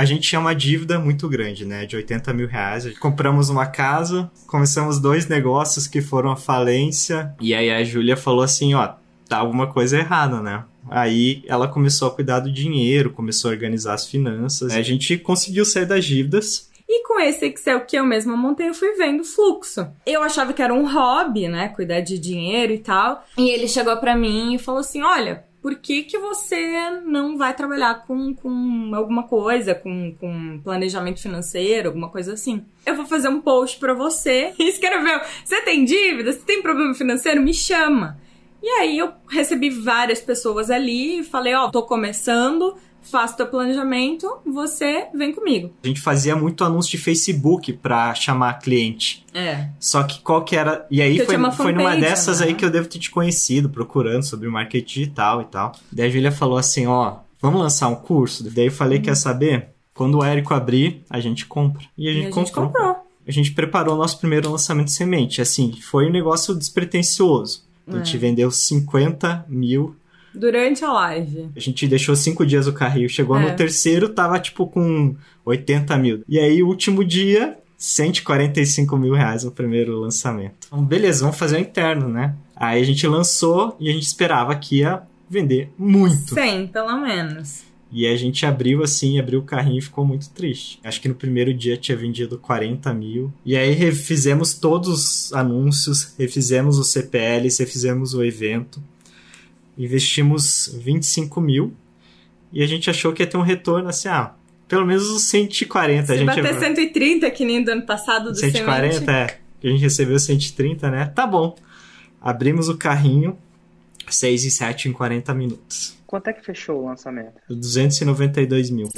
a gente tinha uma dívida muito grande, né? De 80 mil reais. Compramos uma casa, começamos dois negócios que foram à falência. E aí a Júlia falou assim: ó, tá alguma coisa errada, né? Aí ela começou a cuidar do dinheiro, começou a organizar as finanças. A gente conseguiu sair das dívidas. E com esse Excel que eu mesma montei, eu fui vendo o fluxo. Eu achava que era um hobby, né? Cuidar de dinheiro e tal. E ele chegou para mim e falou assim: olha. Por que, que você não vai trabalhar com, com alguma coisa, com, com planejamento financeiro, alguma coisa assim? Eu vou fazer um post para você e escreveu: Você tem dívida? Você tem problema financeiro? Me chama. E aí eu recebi várias pessoas ali e falei, ó, oh, tô começando, faço teu planejamento, você vem comigo. A gente fazia muito anúncio de Facebook pra chamar cliente. É. Só que qual que era. E aí foi, foi numa dessas né? aí que eu devo ter te conhecido, procurando sobre marketing digital e tal. Daí a Julia falou assim: ó, vamos lançar um curso? Daí eu falei: uhum. quer saber? Quando o Érico abrir, a gente compra. E a gente, e a gente comprou. A gente preparou o nosso primeiro lançamento de semente. Assim, foi um negócio despretensioso. A gente é. vendeu 50 mil. Durante a live. A gente deixou cinco dias o carrinho. Chegou é. no terceiro, tava tipo com 80 mil. E aí, último dia, 145 mil reais o primeiro lançamento. Então, beleza, vamos fazer o interno, né? Aí a gente lançou e a gente esperava que ia vender muito. 100, pelo menos. E a gente abriu assim, abriu o carrinho e ficou muito triste. Acho que no primeiro dia tinha vendido 40 mil. E aí refizemos todos os anúncios, refizemos os CPLs, refizemos o evento. Investimos 25 mil. E a gente achou que ia ter um retorno assim, ah, pelo menos os 140. Se a gente bater 130, que nem do ano passado do 140, semente. é. Que a gente recebeu 130, né? Tá bom. Abrimos o carrinho, 6 e 7 em 40 minutos. Quanto é que fechou o lançamento? 292 mil.